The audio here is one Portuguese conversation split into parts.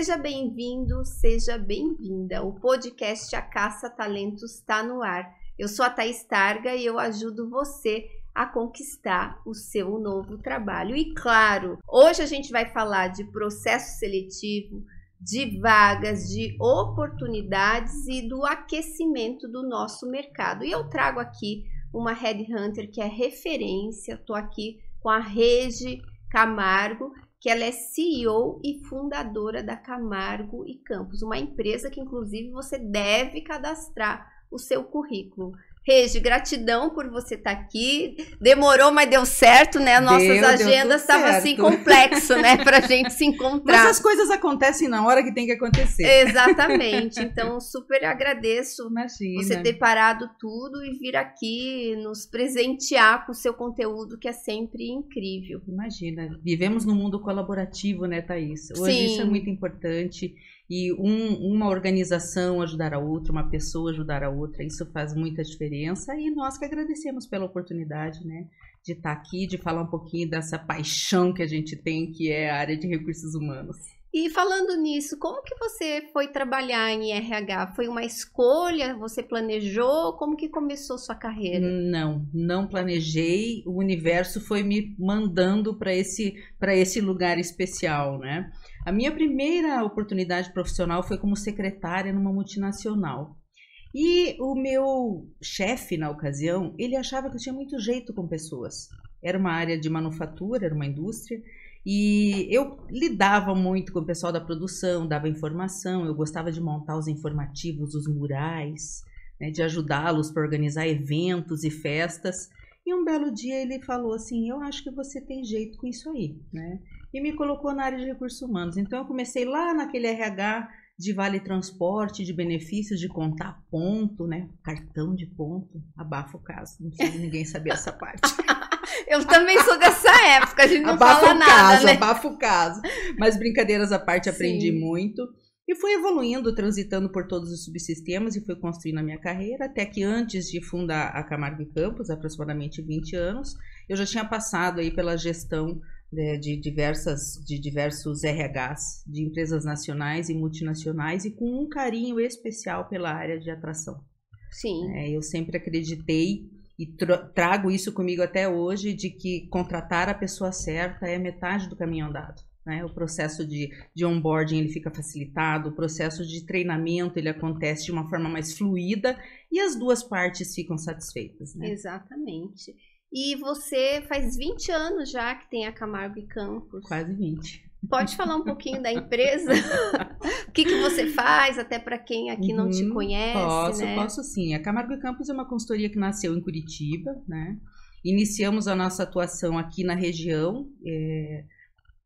Seja bem-vindo, seja bem-vinda. O podcast A Caça Talentos está no ar. Eu sou a Thaís Targa e eu ajudo você a conquistar o seu novo trabalho. E claro, hoje a gente vai falar de processo seletivo, de vagas, de oportunidades e do aquecimento do nosso mercado. E eu trago aqui uma headhunter que é referência. Estou aqui com a Regi Camargo, que ela é CEO e fundadora da Camargo e Campos, uma empresa que inclusive você deve cadastrar o seu currículo. Regi, gratidão por você estar tá aqui. Demorou, mas deu certo, né? Nossas deu, agendas estavam assim complexo, né? Pra gente se encontrar. Mas as coisas acontecem na hora que tem que acontecer. Exatamente. Então, super agradeço Imagina. você ter parado tudo e vir aqui nos presentear com o seu conteúdo, que é sempre incrível. Imagina. Vivemos num mundo colaborativo, né, Thaís? Hoje Sim. isso é muito importante e um, uma organização ajudar a outra, uma pessoa ajudar a outra, isso faz muita diferença e nós que agradecemos pela oportunidade, né, de estar aqui, de falar um pouquinho dessa paixão que a gente tem, que é a área de recursos humanos. E falando nisso, como que você foi trabalhar em RH? Foi uma escolha? Você planejou? Como que começou sua carreira? Não, não planejei. O universo foi me mandando para esse para esse lugar especial, né? A minha primeira oportunidade profissional foi como secretária numa multinacional. E o meu chefe na ocasião, ele achava que eu tinha muito jeito com pessoas. Era uma área de manufatura, era uma indústria, e eu lidava muito com o pessoal da produção, dava informação, eu gostava de montar os informativos, os murais, né, de ajudá-los para organizar eventos e festas. E um belo dia ele falou assim: Eu acho que você tem jeito com isso aí, né? e me colocou na área de recursos humanos. Então eu comecei lá naquele RH de vale transporte, de benefícios, de contar ponto, né? Cartão de ponto. Abafa o caso, não precisa ninguém saber essa parte. Eu também sou dessa época, a gente não abafa fala o nada, caso, né? Abafa o caso. Mas brincadeiras à parte, aprendi Sim. muito. E fui evoluindo, transitando por todos os subsistemas e fui construindo a minha carreira, até que antes de fundar a Camargo e Campos, aproximadamente 20 anos, eu já tinha passado aí pela gestão né, de, diversas, de diversos RHs de empresas nacionais e multinacionais e com um carinho especial pela área de atração. Sim. É, eu sempre acreditei e trago isso comigo até hoje de que contratar a pessoa certa é metade do caminho andado. Né? O processo de, de onboarding ele fica facilitado, o processo de treinamento ele acontece de uma forma mais fluida e as duas partes ficam satisfeitas. Né? Exatamente. E você faz 20 anos já que tem a Camargo e Campos. Quase 20. Pode falar um pouquinho da empresa? o que, que você faz, até para quem aqui uhum, não te uhum. conhece? Posso, né? posso sim. A Camargo e Campos é uma consultoria que nasceu em Curitiba, né? Iniciamos a nossa atuação aqui na região. É...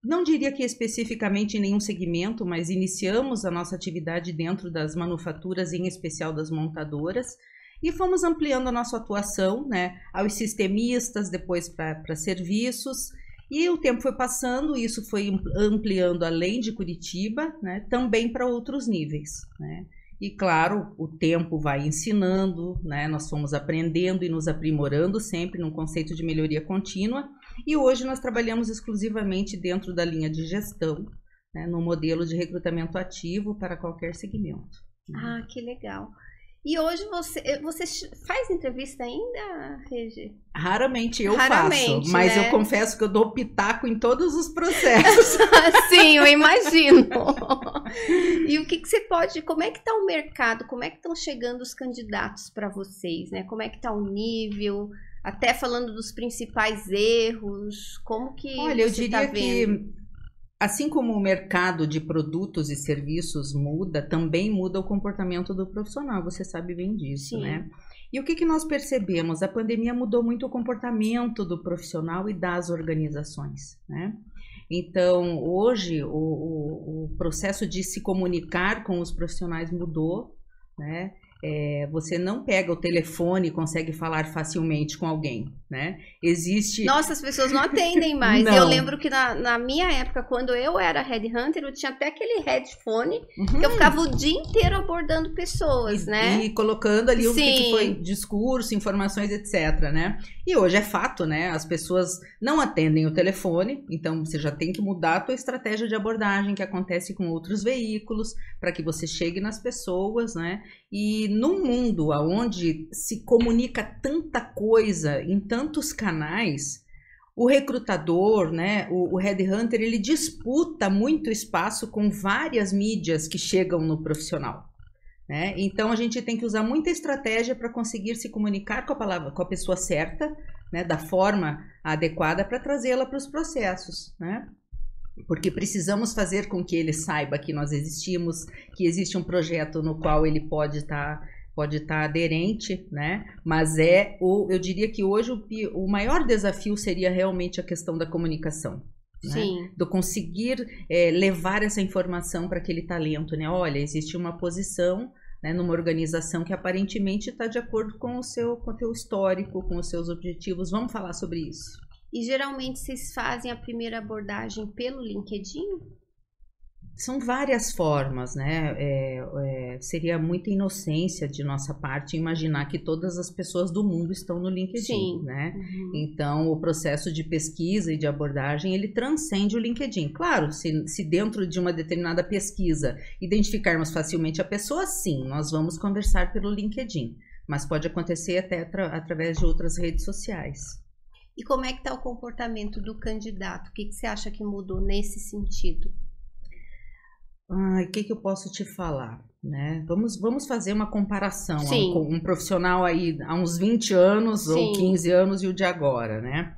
Não diria que especificamente em nenhum segmento, mas iniciamos a nossa atividade dentro das manufaturas, em especial das montadoras e fomos ampliando a nossa atuação né, aos sistemistas, depois para serviços. E o tempo foi passando, isso foi ampliando além de Curitiba, né, também para outros níveis. Né? E claro, o tempo vai ensinando, né? nós fomos aprendendo e nos aprimorando sempre num conceito de melhoria contínua. E hoje nós trabalhamos exclusivamente dentro da linha de gestão, né? no modelo de recrutamento ativo para qualquer segmento. Ah, que legal. E hoje você, eh, você faz entrevista ainda, Regi? Raramente eu Raramente, faço, mas né? eu confesso que eu dou pitaco em todos os processos. Sim, eu imagino. e o que, que você pode, como é que está o mercado, como é que estão chegando os candidatos para vocês, né? Como é que está o nível, até falando dos principais erros, como que Olha, eu tá diria tá que Assim como o mercado de produtos e serviços muda, também muda o comportamento do profissional, você sabe bem disso, Sim. né? E o que, que nós percebemos? A pandemia mudou muito o comportamento do profissional e das organizações, né? Então, hoje, o, o, o processo de se comunicar com os profissionais mudou, né? É, você não pega o telefone e consegue falar facilmente com alguém, né? Existe. Nossa, as pessoas não atendem mais. Eu lembro que na, na, minha época, quando eu era headhunter, eu tinha até aquele headphone uhum. que eu ficava o dia inteiro abordando pessoas, e, né? E colocando ali o que foi discurso, informações, etc, né? E hoje é fato, né? As pessoas não atendem o telefone, então você já tem que mudar a tua estratégia de abordagem que acontece com outros veículos para que você chegue nas pessoas, né? E num mundo onde se comunica tanta coisa em tantos canais, o recrutador, né, o, o headhunter, ele disputa muito espaço com várias mídias que chegam no profissional. Né? Então a gente tem que usar muita estratégia para conseguir se comunicar com a palavra, com a pessoa certa, né, da forma adequada para trazê-la para os processos. Né? Porque precisamos fazer com que ele saiba que nós existimos, que existe um projeto no qual ele pode estar tá, pode estar tá aderente, né? Mas é o, eu diria que hoje o, o maior desafio seria realmente a questão da comunicação. Né? Do conseguir é, levar essa informação para aquele talento, né? Olha, existe uma posição né, numa organização que aparentemente está de acordo com o seu com o teu histórico, com os seus objetivos. Vamos falar sobre isso. E geralmente vocês fazem a primeira abordagem pelo LinkedIn? São várias formas, né? É, é, seria muita inocência de nossa parte imaginar que todas as pessoas do mundo estão no LinkedIn, Sim. né? Uhum. Então, o processo de pesquisa e de abordagem, ele transcende o LinkedIn. Claro, se, se dentro de uma determinada pesquisa identificarmos facilmente a pessoa, sim, nós vamos conversar pelo LinkedIn. Mas pode acontecer até através de outras redes sociais. E como é que está o comportamento do candidato? O que, que você acha que mudou nesse sentido? o que, que eu posso te falar? Né? Vamos, vamos fazer uma comparação. Um, um, profissional aí há uns 20 anos Sim. ou 15 anos e o de agora, né?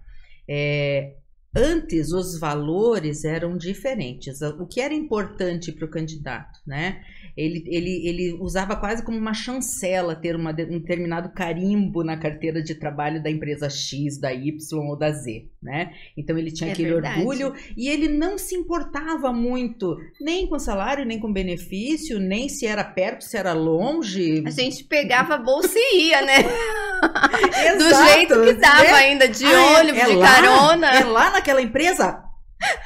É, antes os valores eram diferentes. O que era importante para o candidato, né? Ele, ele, ele usava quase como uma chancela ter uma, um determinado carimbo na carteira de trabalho da empresa X, da Y ou da Z, né? Então ele tinha é aquele verdade. orgulho e ele não se importava muito nem com salário, nem com benefício, nem se era perto, se era longe. A gente pegava a bolsa e ia, né? Do jeito que dava né? ainda, de ah, ônibus, é, é de lá, carona. É lá naquela empresa?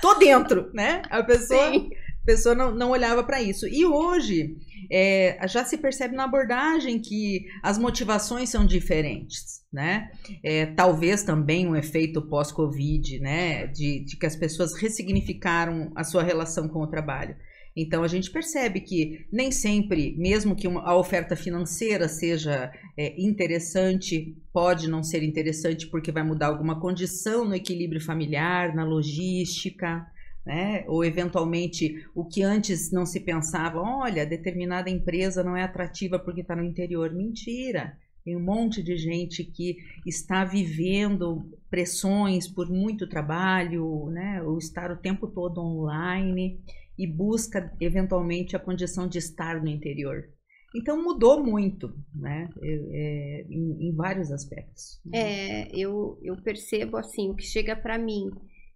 Tô dentro, né? A pessoa... Sim pessoa não, não olhava para isso. E hoje é, já se percebe na abordagem que as motivações são diferentes, né? É, talvez também um efeito pós-Covid, né? De, de que as pessoas ressignificaram a sua relação com o trabalho. Então a gente percebe que nem sempre, mesmo que uma, a oferta financeira seja é, interessante, pode não ser interessante porque vai mudar alguma condição no equilíbrio familiar, na logística né? Ou eventualmente o que antes não se pensava, olha, determinada empresa não é atrativa porque está no interior. Mentira! Tem um monte de gente que está vivendo pressões por muito trabalho, né? Ou estar o tempo todo online e busca eventualmente a condição de estar no interior. Então mudou muito, né? É, em, em, vários aspectos. É, eu, eu percebo assim, o que chega para mim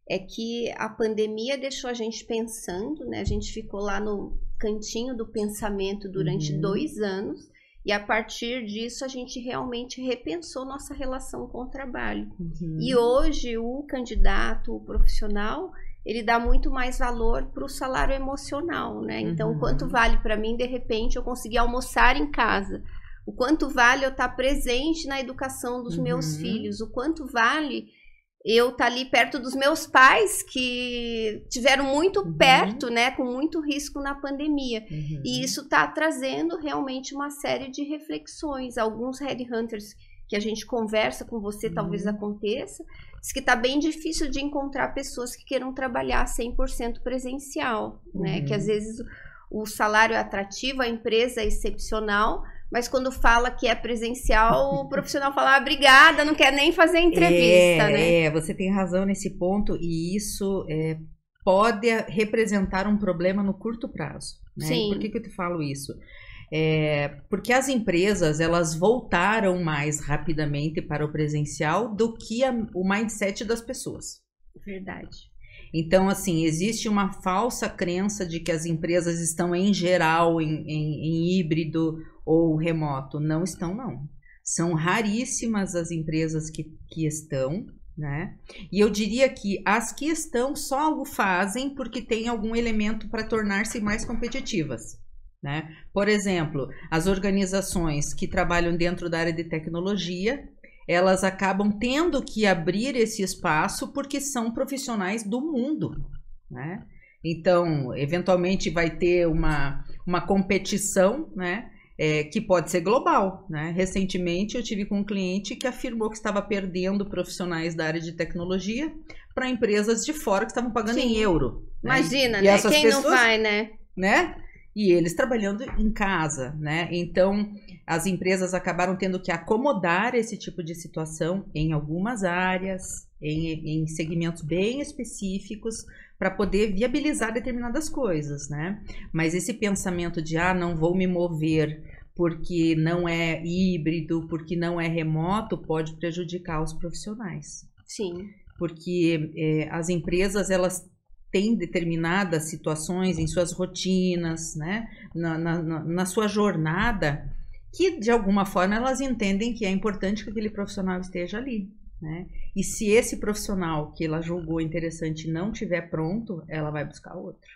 é que a pandemia deixou a gente pensando, né? A gente ficou lá no cantinho do pensamento durante uhum. dois anos e a partir disso a gente realmente repensou nossa relação com o trabalho. Uhum. E hoje o candidato, o profissional, ele dá muito mais valor para o salário emocional, né? Então, uhum. quanto vale para mim, de repente, eu conseguir almoçar em casa? O quanto vale eu estar presente na educação dos meus uhum. filhos? O quanto vale eu tá ali perto dos meus pais que tiveram muito uhum. perto, né, com muito risco na pandemia. Uhum. E isso está trazendo realmente uma série de reflexões. Alguns headhunters que a gente conversa com você, uhum. talvez aconteça, diz que está bem difícil de encontrar pessoas que queiram trabalhar 100% presencial, né? Que às uhum. vezes o salário é atrativo, a empresa é excepcional, mas quando fala que é presencial, o profissional fala, ah, obrigada, não quer nem fazer entrevista, é, né? É, você tem razão nesse ponto, e isso é, pode representar um problema no curto prazo. Né? Sim. Por que, que eu te falo isso? É, porque as empresas elas voltaram mais rapidamente para o presencial do que a, o mindset das pessoas. Verdade. Então, assim, existe uma falsa crença de que as empresas estão, em geral, em, em, em híbrido ou remoto. Não estão, não. São raríssimas as empresas que, que estão, né? E eu diria que as que estão só o fazem porque tem algum elemento para tornar-se mais competitivas. Né? Por exemplo, as organizações que trabalham dentro da área de tecnologia, elas acabam tendo que abrir esse espaço porque são profissionais do mundo. Né? Então, eventualmente vai ter uma, uma competição né? É, que pode ser global. Né? Recentemente eu tive com um cliente que afirmou que estava perdendo profissionais da área de tecnologia para empresas de fora que estavam pagando Sim. em euro. Né? Imagina, né? Quem pessoas, não vai, né? né? E eles trabalhando em casa, né? Então as empresas acabaram tendo que acomodar esse tipo de situação em algumas áreas, em, em segmentos bem específicos, para poder viabilizar determinadas coisas, né? Mas esse pensamento de ah, não vou me mover porque não é híbrido, porque não é remoto, pode prejudicar os profissionais. Sim. Porque é, as empresas elas têm determinadas situações em suas rotinas, né? na, na, na sua jornada, que de alguma forma elas entendem que é importante que aquele profissional esteja ali. Né? E se esse profissional que ela julgou interessante não tiver pronto, ela vai buscar outro.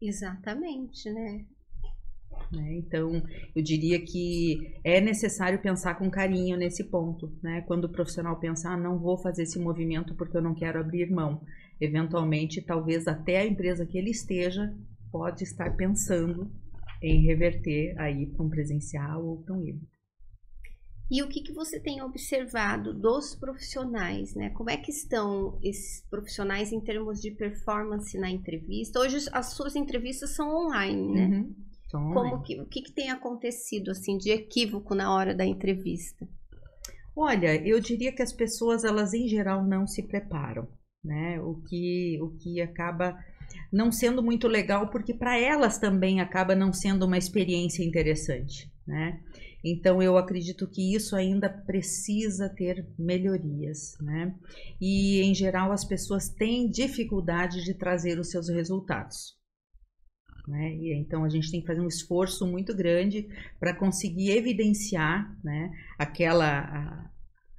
Exatamente, né? né? Então, eu diria que é necessário pensar com carinho nesse ponto, né? Quando o profissional pensar, ah, não vou fazer esse movimento porque eu não quero abrir mão. Eventualmente, talvez até a empresa que ele esteja pode estar pensando em reverter aí para um presencial ou para um híbrido. E o que, que você tem observado dos profissionais, né? Como é que estão esses profissionais em termos de performance na entrevista? Hoje as suas entrevistas são online, né? Uhum, Como que, o que, que tem acontecido assim de equívoco na hora da entrevista? Olha, eu diria que as pessoas elas em geral não se preparam, né? O que o que acaba não sendo muito legal porque para elas também acaba não sendo uma experiência interessante, né? Então eu acredito que isso ainda precisa ter melhorias, né? E em geral as pessoas têm dificuldade de trazer os seus resultados. Né? E, então a gente tem que fazer um esforço muito grande para conseguir evidenciar né, aquela a,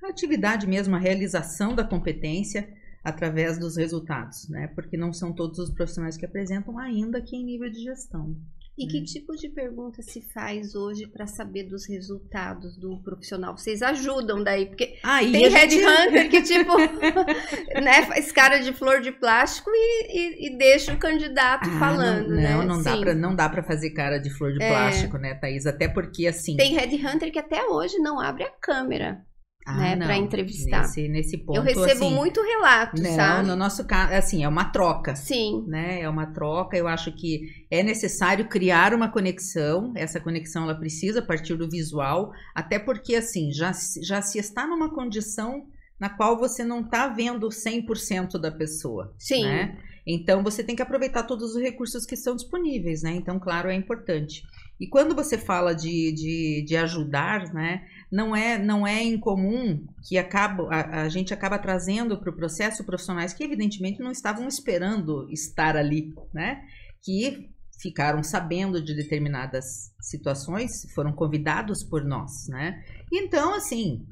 a atividade mesmo, a realização da competência através dos resultados, né? Porque não são todos os profissionais que apresentam ainda aqui em nível de gestão. E que hum. tipo de pergunta se faz hoje para saber dos resultados do profissional? Vocês ajudam daí? Porque Aí tem gente... headhunter que, tipo, né, faz cara de flor de plástico e, e, e deixa o candidato ah, falando, não, né? Não, dá, pra, não dá para fazer cara de flor de é... plástico, né, Thaís? Até porque, assim... Tem headhunter que até hoje não abre a câmera ah, né, para entrevistar. Nesse, nesse ponto, eu recebo assim, muito relato, não, sabe? No nosso caso, assim, é uma troca. Sim. Né? É uma troca. Eu acho que é necessário criar uma conexão. Essa conexão ela precisa partir do visual, até porque assim, já, já se está numa condição na qual você não está vendo 100% da pessoa. Sim. Né? Então você tem que aproveitar todos os recursos que estão disponíveis, né? Então, claro, é importante. E quando você fala de, de, de ajudar, né? Não é não é incomum que acaba, a, a gente acaba trazendo para o processo profissionais que evidentemente não estavam esperando estar ali, né? Que ficaram sabendo de determinadas situações, foram convidados por nós, né? Então, assim,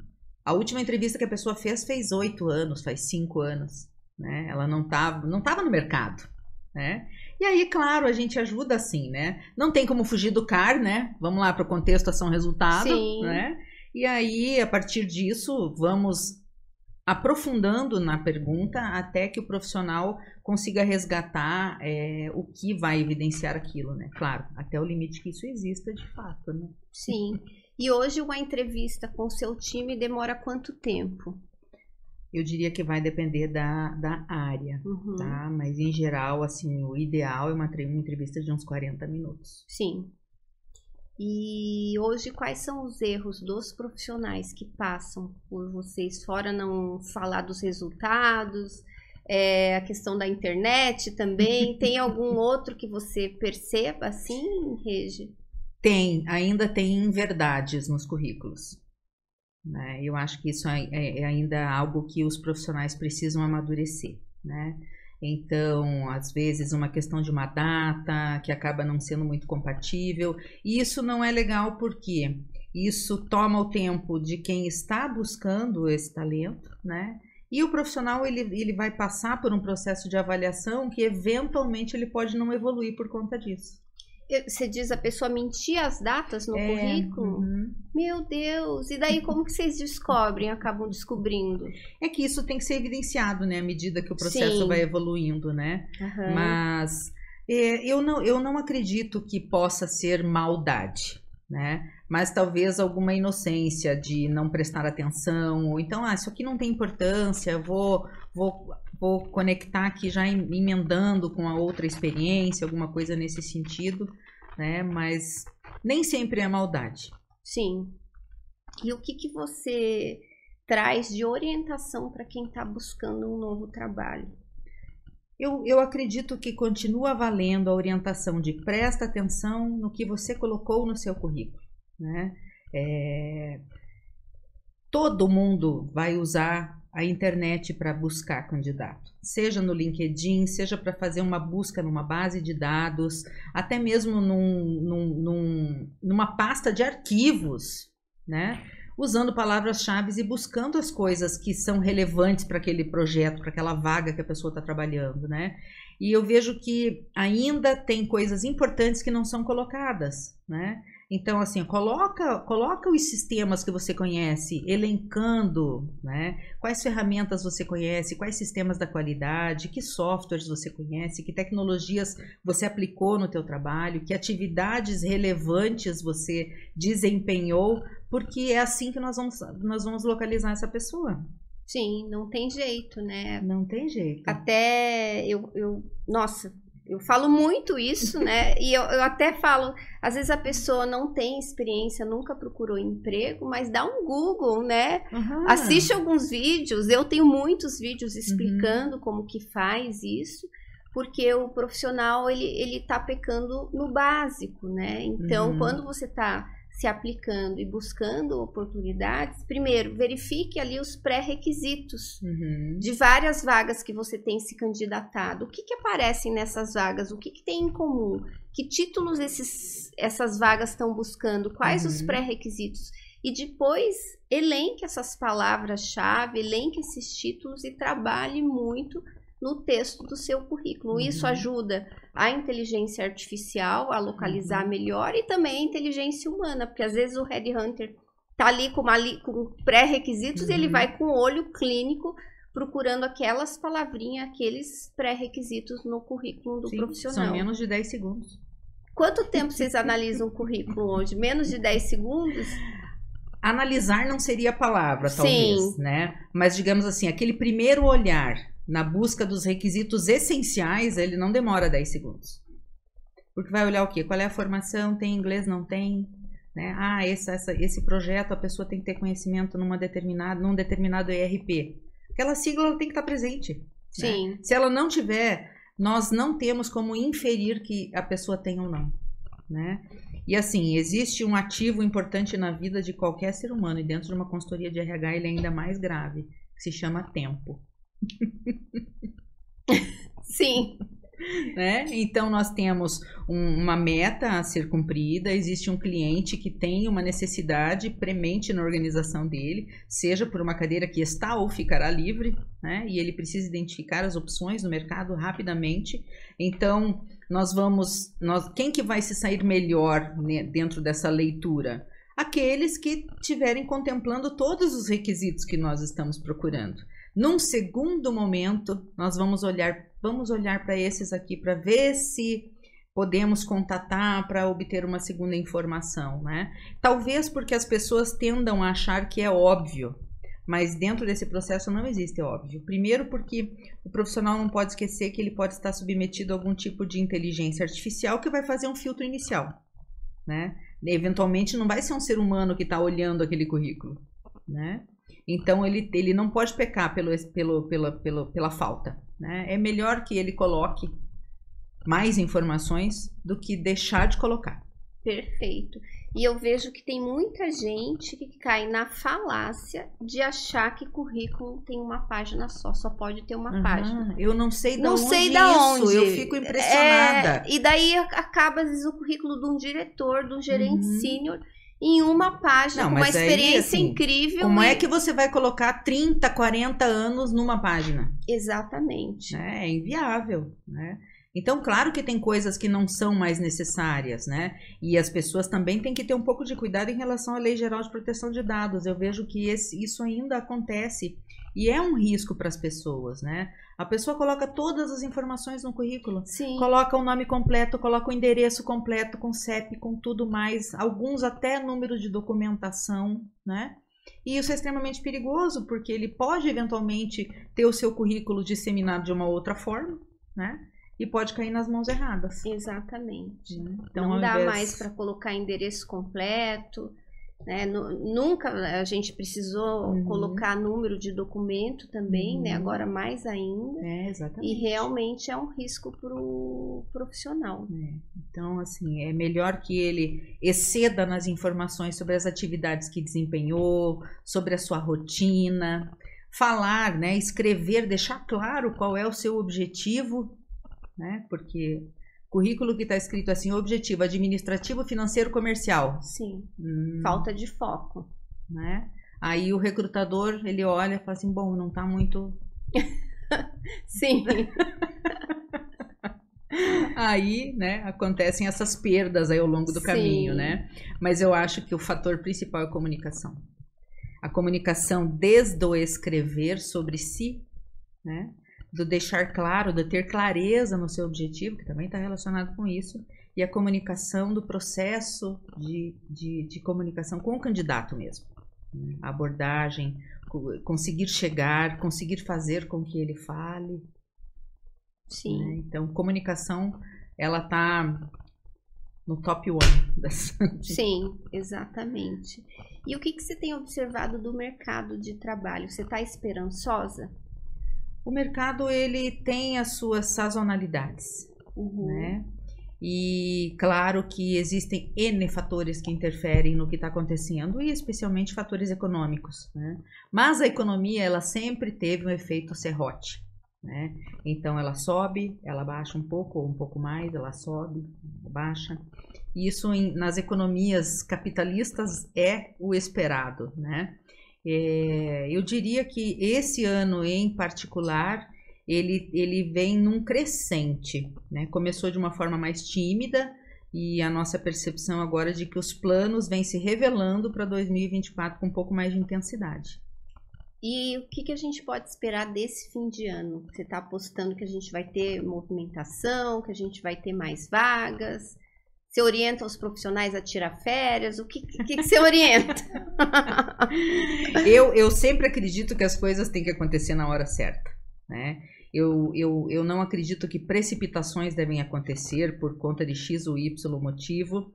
a última entrevista que a pessoa fez fez oito anos, faz cinco anos, né? Ela não estava não tava no mercado, né? E aí, claro, a gente ajuda assim, né? Não tem como fugir do CAR, né? Vamos lá para o contexto ação-resultado, né? E aí, a partir disso, vamos aprofundando na pergunta até que o profissional consiga resgatar é, o que vai evidenciar aquilo, né? Claro, até o limite que isso exista de fato, né? Sim. E hoje uma entrevista com o seu time demora quanto tempo? Eu diria que vai depender da, da área, uhum. tá? Mas em geral, assim, o ideal é uma, uma entrevista de uns 40 minutos. Sim. E hoje, quais são os erros dos profissionais que passam por vocês, fora não falar dos resultados, é, a questão da internet também? Tem algum outro que você perceba assim, Regi? Tem, ainda tem verdades nos currículos. Né? Eu acho que isso é, é, é ainda algo que os profissionais precisam amadurecer. Né? Então, às vezes, uma questão de uma data que acaba não sendo muito compatível. E isso não é legal porque isso toma o tempo de quem está buscando esse talento, né? E o profissional ele, ele vai passar por um processo de avaliação que eventualmente ele pode não evoluir por conta disso. Você diz a pessoa mentir as datas no é, currículo? Uhum. Meu Deus! E daí como que vocês descobrem, acabam descobrindo? É que isso tem que ser evidenciado, né? À medida que o processo Sim. vai evoluindo, né? Uhum. Mas é, eu, não, eu não acredito que possa ser maldade, né? Mas talvez alguma inocência de não prestar atenção, ou então, ah, isso aqui não tem importância, vou, vou vou conectar aqui já emendando com a outra experiência, alguma coisa nesse sentido, né? Mas nem sempre é maldade. Sim. E o que, que você traz de orientação para quem está buscando um novo trabalho? Eu, eu acredito que continua valendo a orientação de presta atenção no que você colocou no seu currículo. Né? É, todo mundo vai usar a internet para buscar candidato, seja no LinkedIn, seja para fazer uma busca numa base de dados, até mesmo num, num, num, numa pasta de arquivos, né? Usando palavras-chave e buscando as coisas que são relevantes para aquele projeto, para aquela vaga que a pessoa está trabalhando, né? E eu vejo que ainda tem coisas importantes que não são colocadas, né? Então, assim, coloca, coloca os sistemas que você conhece, elencando, né? Quais ferramentas você conhece, quais sistemas da qualidade, que softwares você conhece, que tecnologias você aplicou no teu trabalho, que atividades relevantes você desempenhou, porque é assim que nós vamos, nós vamos localizar essa pessoa. Sim, não tem jeito, né? Não tem jeito. Até eu, eu nossa, eu falo muito isso, né? E eu, eu, até falo, às vezes a pessoa não tem experiência, nunca procurou emprego, mas dá um Google, né? Uhum. Assiste alguns vídeos. Eu tenho muitos vídeos explicando uhum. como que faz isso, porque o profissional ele ele tá pecando no básico, né? Então, uhum. quando você tá se aplicando e buscando oportunidades, primeiro, verifique ali os pré-requisitos uhum. de várias vagas que você tem se candidatado. O que, que aparecem nessas vagas? O que, que tem em comum? Que títulos esses, essas vagas estão buscando? Quais uhum. os pré-requisitos? E depois, elenque essas palavras-chave, elenque esses títulos e trabalhe muito no texto do seu currículo. Uhum. Isso ajuda a inteligência artificial a localizar uhum. melhor e também a inteligência humana, porque às vezes o headhunter tá ali com, com pré-requisitos uhum. e ele uhum. vai com o olho clínico procurando aquelas palavrinhas, aqueles pré-requisitos no currículo do Sim, profissional. São menos de 10 segundos. Quanto tempo vocês analisam o currículo hoje? Menos de 10 segundos? Analisar não seria a palavra, talvez, Sim. né? Mas digamos assim, aquele primeiro olhar na busca dos requisitos essenciais, ele não demora 10 segundos. Porque vai olhar o quê? Qual é a formação? Tem inglês? Não tem? Né? Ah, esse, essa, esse projeto a pessoa tem que ter conhecimento numa determinada, num determinado ERP. Aquela sigla tem que estar presente. Né? Sim. Né? Se ela não tiver, nós não temos como inferir que a pessoa tem ou não. Né? E assim, existe um ativo importante na vida de qualquer ser humano, e dentro de uma consultoria de RH ele é ainda mais grave, que se chama tempo. Sim. Né? Então, nós temos um, uma meta a ser cumprida, existe um cliente que tem uma necessidade premente na organização dele, seja por uma cadeira que está ou ficará livre, né? e ele precisa identificar as opções no mercado rapidamente. Então, nós vamos. Nós, quem que vai se sair melhor né, dentro dessa leitura? Aqueles que estiverem contemplando todos os requisitos que nós estamos procurando. Num segundo momento, nós vamos olhar, vamos olhar para esses aqui para ver se podemos contatar para obter uma segunda informação, né? Talvez porque as pessoas tendam a achar que é óbvio, mas dentro desse processo não existe óbvio. Primeiro porque o profissional não pode esquecer que ele pode estar submetido a algum tipo de inteligência artificial que vai fazer um filtro inicial, né? Eventualmente não vai ser um ser humano que está olhando aquele currículo, né? Então ele, ele não pode pecar pelo, pelo, pela, pela, pela falta. Né? É melhor que ele coloque mais informações do que deixar de colocar. Perfeito. E eu vejo que tem muita gente que cai na falácia de achar que currículo tem uma página só, só pode ter uma Uhum. página. Eu não sei da Não onde sei da isso, onde. eu fico impressionada. É, e daí acaba, às vezes, o currículo de um diretor, de um gerente Uhum. sênior, em uma página, Não, com uma mas aí, experiência assim, incrível. Como e- é que você vai colocar 30, 40 anos numa página? Exatamente. né? É inviável, né? Então, claro que tem coisas que não são mais necessárias, né? E as pessoas também têm que ter um pouco de cuidado em relação à Lei Geral de Proteção de Dados. Eu vejo que esse- isso ainda acontece e é um risco para as pessoas, né? A pessoa coloca todas as informações no currículo. Sim. Coloca o nome completo, coloca o endereço completo, com CEP, com tudo mais, alguns até número de documentação, né? E isso é extremamente perigoso, porque ele pode eventualmente ter o seu currículo disseminado de uma outra forma, né? E pode cair nas mãos erradas. Exatamente. né? Então, não dá invés- mais para colocar endereço completo. Né? Nu- Nunca a gente precisou Uhum. colocar número de documento também, né? Uhum. agora mais ainda. É. E realmente é um risco para o profissional. É, Então, assim, é melhor que ele exceda nas informações sobre as atividades que desempenhou, sobre a sua rotina, falar, né, escrever, deixar claro qual é o seu objetivo, né? Porque currículo que está escrito assim, objetivo administrativo, financeiro, comercial, Sim, hum, falta de foco. né? Aí o recrutador, ele olha e fala assim, bom, não está muito Sim, Aí, né, acontecem essas perdas aí ao longo do Sim. caminho, né? Mas eu acho que o fator principal é a comunicação. A comunicação desde o escrever sobre si, né? Do deixar claro, de ter clareza no seu objetivo, que também está relacionado com isso, e a comunicação do processo de, de, de comunicação com o candidato mesmo. né? A abordagem, co- conseguir chegar, conseguir fazer com que ele fale, sim. né? Então, comunicação, ela tá no top one. Sim, exatamente. E o que, que você tem observado do mercado de trabalho? Você está esperançosa? O mercado ele tem as suas sazonalidades, Uhum. né? E claro que existem N fatores que interferem no que está acontecendo, e especialmente fatores econômicos, né? Mas a economia, ela sempre teve um efeito serrote, né? Então ela sobe, ela baixa um pouco ou um pouco mais, ela sobe, baixa. Isso em- nas economias capitalistas é o esperado, né? É, eu diria que esse ano em particular ele, ele vem num crescente, né? Começou de uma forma mais tímida e a nossa percepção agora é de que os planos vêm se revelando para 2024 com um pouco mais de intensidade. E o que, que a gente pode esperar desse fim de ano? Você está apostando que a gente vai ter movimentação, que a gente vai ter mais vagas? Você orienta os profissionais a tirar férias? O que, que, que você orienta? eu, eu sempre acredito que as coisas têm que acontecer na hora certa, né? Eu, eu, eu não acredito que precipitações devem acontecer por conta de X ou Y motivo.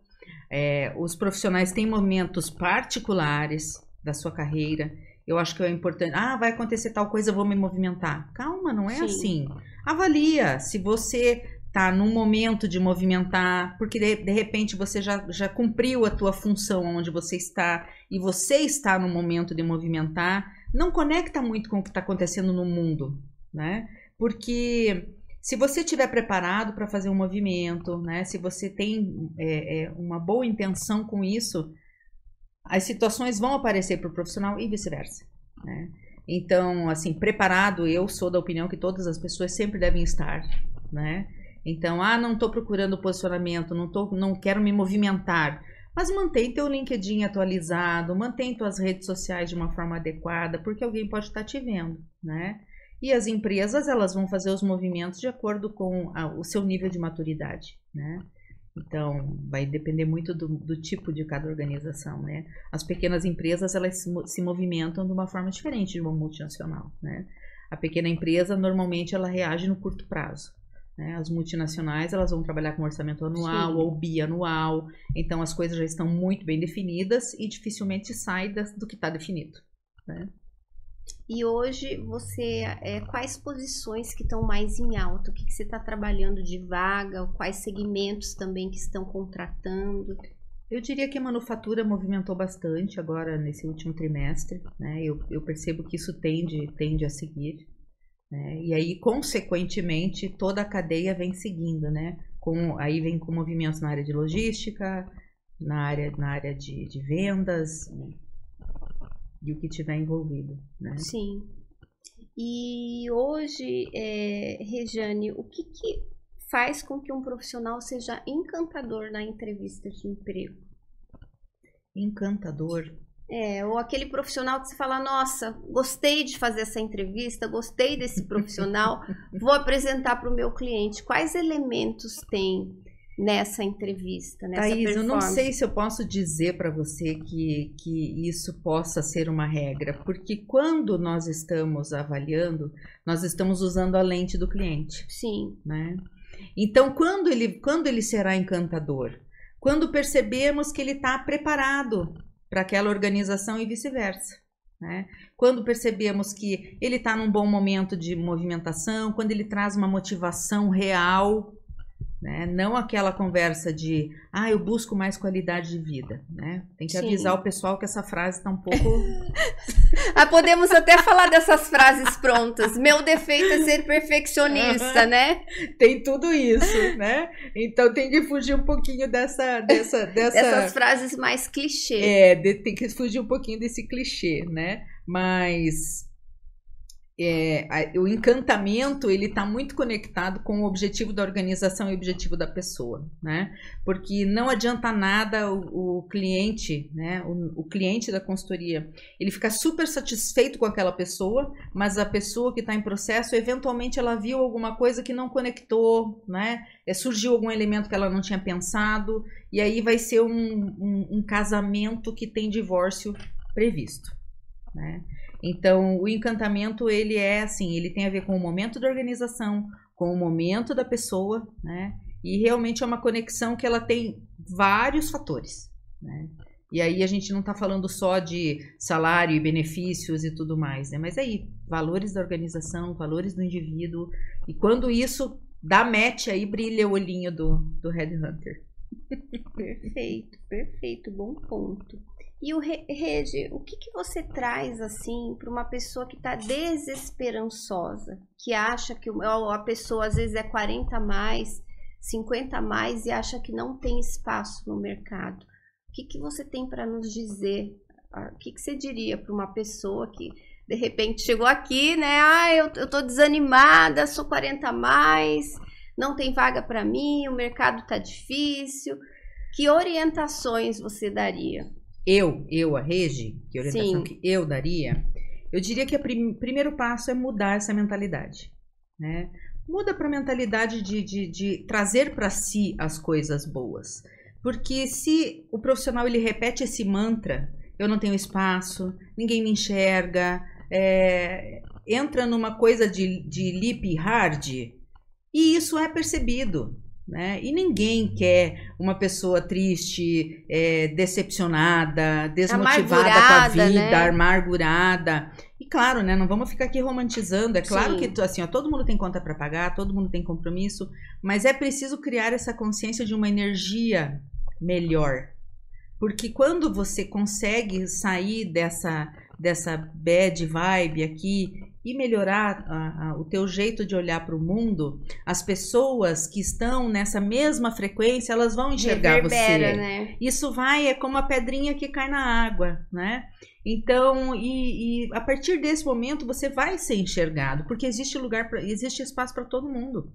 É, os profissionais têm momentos particulares da sua carreira. Eu acho que é importante. Ah, vai acontecer tal coisa, eu vou me movimentar. Calma, não é Sim. assim. Avalia se você tá num momento de movimentar, porque de, de repente você já, já cumpriu a tua função onde você está e você está no momento de movimentar, não conecta muito com o que está acontecendo no mundo, né? Porque se você estiver preparado para fazer um movimento, né? Se você tem é, é, uma boa intenção com isso, as situações vão aparecer para o profissional e vice-versa, né? Então, assim, preparado, eu sou da opinião que todas as pessoas sempre devem estar, né? Então, ah, não estou procurando posicionamento, não, tô, não quero me movimentar. Mas mantém teu LinkedIn atualizado, mantém tuas redes sociais de uma forma adequada, porque alguém pode estar te vendo, né? E as empresas, elas vão fazer os movimentos de acordo com a, o seu nível de maturidade, né? Então, vai depender muito do, do, tipo de cada organização, né? As pequenas empresas, elas se, se movimentam de uma forma diferente de uma multinacional, né? A pequena empresa, normalmente, ela reage no curto prazo. Né? As multinacionais elas vão trabalhar com orçamento anual Sim. ou bianual, então as coisas já estão muito bem definidas e dificilmente sai do que está definido. Né? E hoje você é, quais posições que estão mais em alta? O que, que você está trabalhando de vaga? Quais segmentos também que estão contratando? Eu diria que a manufatura movimentou bastante agora nesse último trimestre, né? Eu, eu percebo que isso tende, tende a seguir. Né? E aí, consequentemente, toda a cadeia vem seguindo, né? Com, aí vem com movimentos na área de logística, na área, na área de, de vendas e, e o que tiver envolvido, né? Sim. E hoje, é, Rejane, o que, que faz com que um profissional seja encantador na entrevista de emprego? Encantador. É, ou aquele profissional que você fala, nossa, gostei de fazer essa entrevista, gostei desse profissional, vou apresentar para o meu cliente. Quais elementos tem nessa entrevista, nessa Thaís, eu não sei se eu posso dizer para você que, que isso possa ser uma regra, porque quando nós estamos avaliando, nós estamos usando a lente do cliente. Sim. Né? Então, quando ele, quando ele será encantador? Quando percebemos que ele está preparado para aquela organização e vice-versa. Né? Quando percebemos que ele está num bom momento de movimentação, quando ele traz uma motivação real né? Não aquela conversa de, ah, eu busco mais qualidade de vida, né? Tem que Sim. avisar o pessoal que essa frase está um pouco. ah, podemos até falar dessas frases prontas. Meu defeito é ser perfeccionista, né? Tem tudo isso, né? Então tem que fugir um pouquinho dessa, dessa, dessa... dessas frases mais clichê. É, tem que fugir um pouquinho desse clichê, né? Mas é, a, o encantamento ele está muito conectado com o objetivo da organização e o objetivo da pessoa, né? Porque não adianta nada o, o cliente, né? O, o, cliente da consultoria, ele fica super satisfeito com aquela pessoa, mas a pessoa que está em processo, eventualmente ela viu alguma coisa que não conectou, né? É, surgiu algum elemento que ela não tinha pensado e aí vai ser um, um, um casamento que tem divórcio previsto, né? Então, o encantamento, ele é assim, ele tem a ver com o momento da organização, com o momento da pessoa, né? E realmente é uma conexão que ela tem vários fatores, né? E aí a gente não está falando só de salário e benefícios e tudo mais, né? Mas aí, valores da organização, valores do indivíduo. E quando isso dá match, aí brilha o olhinho do, do Headhunter. Perfeito, perfeito, bom ponto. E o Rede, o que, que você traz assim para uma pessoa que está desesperançosa, que acha que a pessoa às vezes é 40 a mais, 50 a mais e acha que não tem espaço no mercado? O que, que você tem para nos dizer? Ah, o que, que você diria para uma pessoa que de repente chegou aqui, né? Ah, eu, tô desanimada, sou 40 a mais, não tem vaga para mim, o mercado tá difícil. Que orientações você daria? Eu, eu, a Regi, que orientação Sim. que eu daria, eu diria que o prim primeiro passo é mudar essa mentalidade, né? Muda para a mentalidade de, de, de trazer para si as coisas boas. Porque se o profissional ele repete esse mantra, eu não tenho espaço, ninguém me enxerga, é, entra numa coisa de, de hard, e isso é percebido. Né? E ninguém quer uma pessoa triste, é, decepcionada, desmotivada com a vida, né? amargurada. E claro, né, não vamos ficar aqui romantizando. É claro Sim. que assim, ó, todo mundo tem conta para pagar, todo mundo tem compromisso, mas é preciso criar essa consciência de uma energia melhor. Porque quando você consegue sair dessa, dessa bad vibe aqui e melhorar a, a, o teu jeito de olhar para o mundo, as pessoas que estão nessa mesma frequência, elas vão enxergar Reverbera, você. Né? Isso vai, é como a pedrinha que cai na água, né? Então, e, e a partir desse momento você vai ser enxergado, porque existe lugar, pra, existe espaço para todo mundo.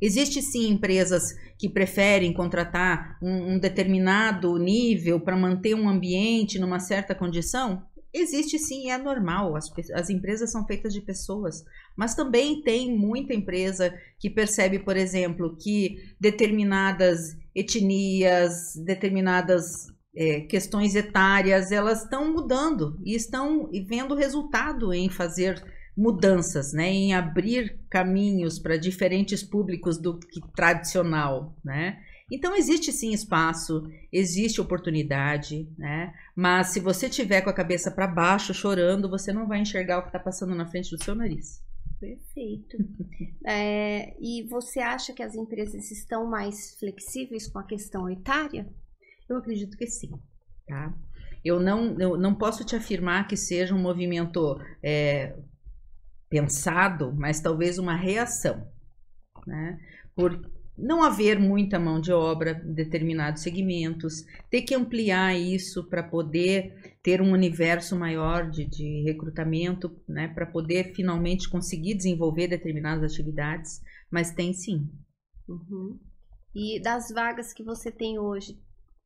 Existe sim empresas que preferem contratar um, um determinado nível para manter um ambiente numa certa condição? Existe sim, é normal. As, as empresas são feitas de pessoas, mas também tem muita empresa que percebe, por exemplo, que determinadas etnias, determinadas é, questões etárias, elas estão mudando e estão vendo resultado em fazer mudanças, né, em abrir caminhos para diferentes públicos do que tradicional, né? Então existe sim espaço, existe oportunidade, né? Mas se você tiver com a cabeça para baixo, chorando, você não vai enxergar o que está passando na frente do seu nariz. Perfeito. é, e você acha que as empresas estão mais flexíveis com a questão etária? Eu acredito que sim, tá? Eu não, eu não posso te afirmar que seja um movimento é, pensado, mas talvez uma reação, né? Por não haver muita mão de obra em determinados segmentos, ter que ampliar isso para poder ter um universo maior de, de recrutamento, né? Para poder finalmente conseguir desenvolver determinadas atividades, mas tem sim. Uhum. E das vagas que você tem hoje,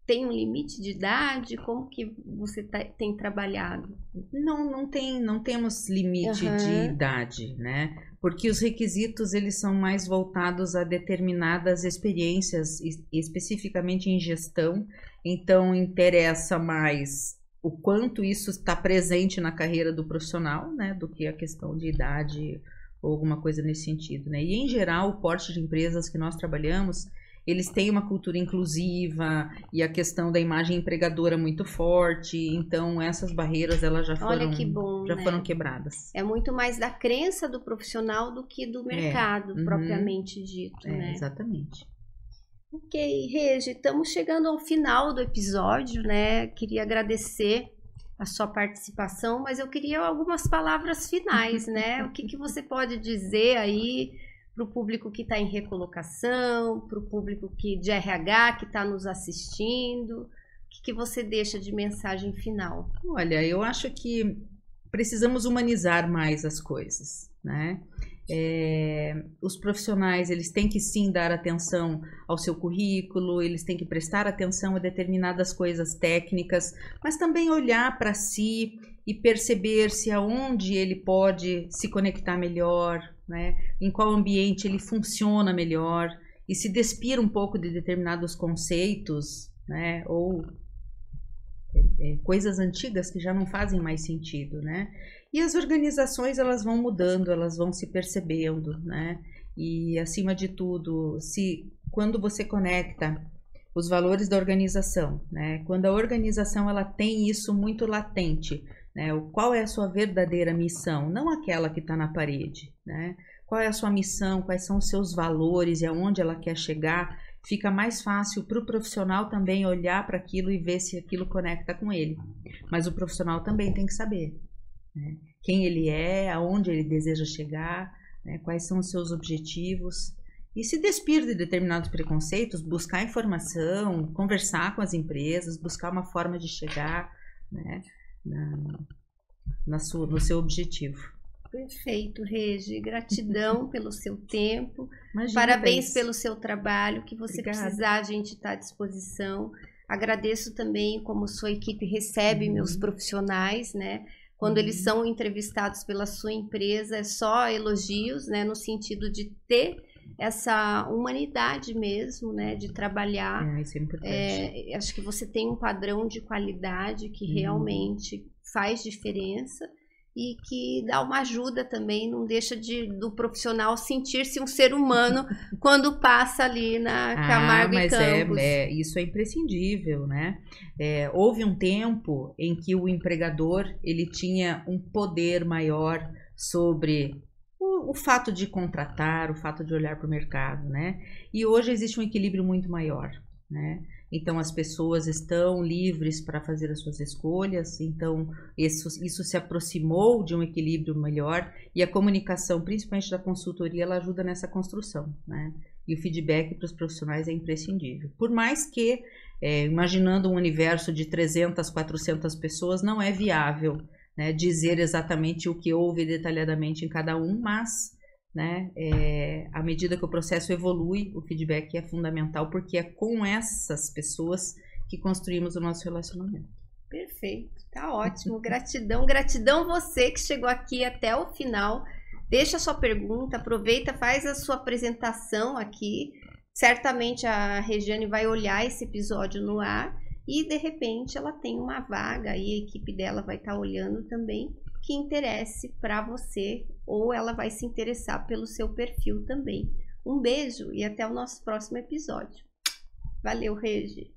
tem um limite de idade? Como que você tá, tem trabalhado? Não, não tem, não temos limite uhum. de idade, né? Porque os requisitos eles são mais voltados a determinadas experiências, especificamente em gestão. Então interessa mais o quanto isso está presente na carreira do profissional, né, do que a questão de idade ou alguma coisa nesse sentido, né? E em geral, o porte de empresas que nós trabalhamos eles têm uma cultura inclusiva e a questão da imagem empregadora muito forte. Então essas barreiras elas já foram bom, já né? foram quebradas. É muito mais da crença do profissional do que do é, mercado é, uhum, propriamente dito, é, né? Exatamente. Ok, Regi, estamos chegando ao final do episódio, né? Queria agradecer a sua participação, mas eu queria algumas palavras finais, né? o que, que você pode dizer aí para o público que está em recolocação, para o público que de RH que está nos assistindo? O que, que você deixa de mensagem final? Olha, eu acho que precisamos humanizar mais as coisas, né? É, os profissionais eles têm que sim dar atenção ao seu currículo, eles têm que prestar atenção a determinadas coisas técnicas, mas também olhar para si e perceber se aonde ele pode se conectar melhor, né? em qual ambiente ele funciona melhor e se despir um pouco de determinados conceitos né? ou é, é, coisas antigas que já não fazem mais sentido, né? E as organizações elas vão mudando, elas vão se percebendo, né? E acima de tudo, se quando você conecta os valores da organização, né? Quando a organização ela tem isso muito latente, né? O, qual é a sua verdadeira missão? Não aquela que está na parede. Né? Qual é a sua missão? Quais são os seus valores e aonde ela quer chegar? Fica mais fácil para o profissional também olhar para aquilo e ver se aquilo conecta com ele. Mas o profissional também tem que saber né? quem ele é, aonde ele deseja chegar, né? quais são os seus objetivos e se despir de determinados preconceitos, buscar informação, conversar com as empresas, buscar uma forma de chegar, né? na, na sua, no seu objetivo. Perfeito, Regi. Gratidão pelo seu tempo. Imagina, Parabéns pelo seu trabalho. Que você Obrigada. precisar, a gente está à disposição. Agradeço também como sua equipe recebe uhum. meus profissionais, né? Quando uhum. eles são entrevistados pela sua empresa, é só elogios, né? No sentido de ter essa humanidade mesmo, né, de trabalhar. É, isso é importante. É, acho que você tem um padrão de qualidade que uhum. realmente faz diferença e que dá uma ajuda também, não deixa de do profissional sentir-se um ser humano quando passa ali na ah, Camargo mas e é, Campos. É, é, isso é imprescindível, né? É, houve um tempo em que o empregador ele tinha um poder maior sobre o, o fato de contratar, o fato de olhar para o mercado, né? E hoje existe um equilíbrio muito maior, né? Então as pessoas estão livres para fazer as suas escolhas, então isso, isso se aproximou de um equilíbrio melhor e a comunicação, principalmente da consultoria, ela ajuda nessa construção, né? E o feedback para os profissionais é imprescindível. Por mais que, é, imaginando um universo de 300, 400 pessoas, não é viável né, dizer exatamente o que houve detalhadamente em cada um, mas né, é, à medida que o processo evolui, o feedback é fundamental, porque é com essas pessoas que construímos o nosso relacionamento. Perfeito, tá ótimo. Gratidão, gratidão você que chegou aqui até o final. Deixa a sua pergunta, aproveita, faz a sua apresentação aqui. Certamente a Regiane vai olhar esse episódio no ar e de repente ela tem uma vaga e a equipe dela vai estar tá olhando também que interesse para você ou ela vai se interessar pelo seu perfil também. Um beijo e até o nosso próximo episódio. Valeu, Regi.